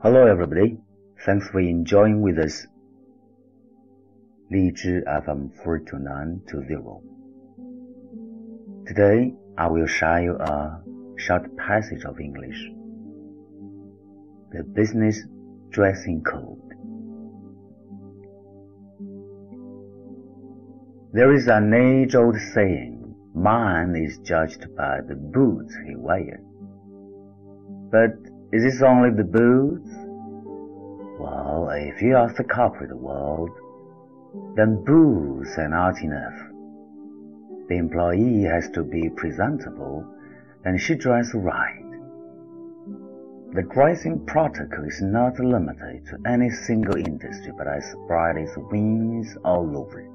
Hello, everybody. Thanks for enjoying with us. 荔枝 FM 42920. Today, I will share you a short passage of English. The Business Dressing Code. There is an age-old saying, man is judged by the boots he wears. But is this only the boots? Well, if you ask the corporate world, then boots are not enough. The employee has to be presentable and she dress right. The dressing protocol is not limited to any single industry but has spread its wings all over.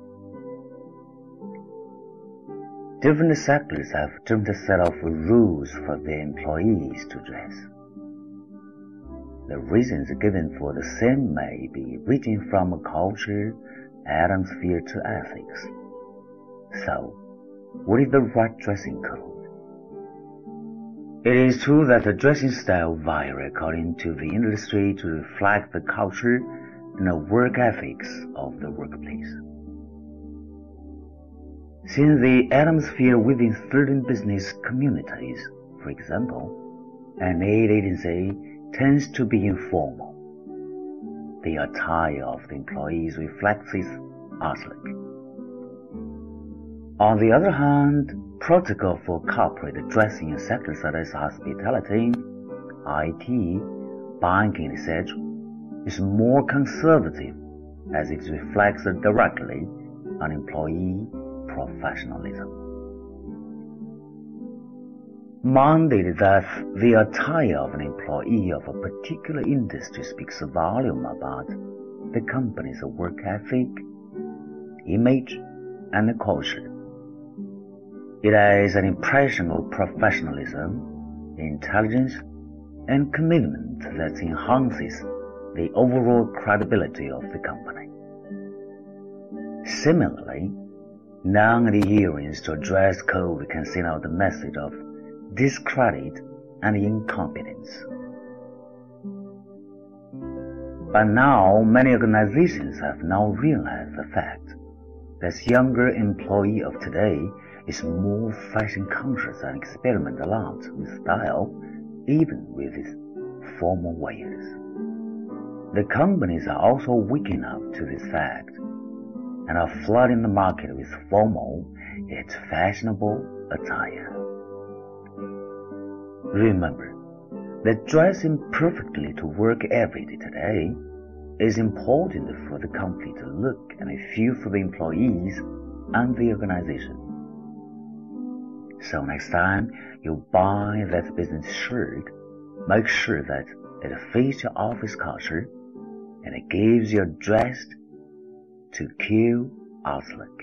Different sectors have different set of rules for their employees to dress. The reasons given for the same may be ranging from culture, atmosphere to ethics. So, what is the right dressing code? It is true that the dressing style vary according to the industry to reflect the culture and the work ethics of the workplace. Since the atmosphere within certain business communities, for example, an ad agency tends to be informal. The attire of the employees reflects this outlook. On the other hand, protocol for corporate dressing in sectors such as hospitality, IT, banking, etc., is more conservative as it reflects directly on employee professionalism mandated that the attire of an employee of a particular industry speaks a volume about the company's work ethic, image, and culture. It is an impression of professionalism, intelligence, and commitment that enhances the overall credibility of the company. Similarly, non-adherence to dress code can send out the message of discredit, and incompetence. But now many organizations have now realized the fact that younger employee of today is more fashion conscious and experiment a lot with style, even with its formal wears. The companies are also waking up to this fact and are flooding the market with formal yet fashionable attire. Remember that dressing perfectly to work every day today is important for the complete look and a feel for the employees and the organization. So next time you buy that business shirt, make sure that it fits your office culture and it gives you dressed to kill outlook.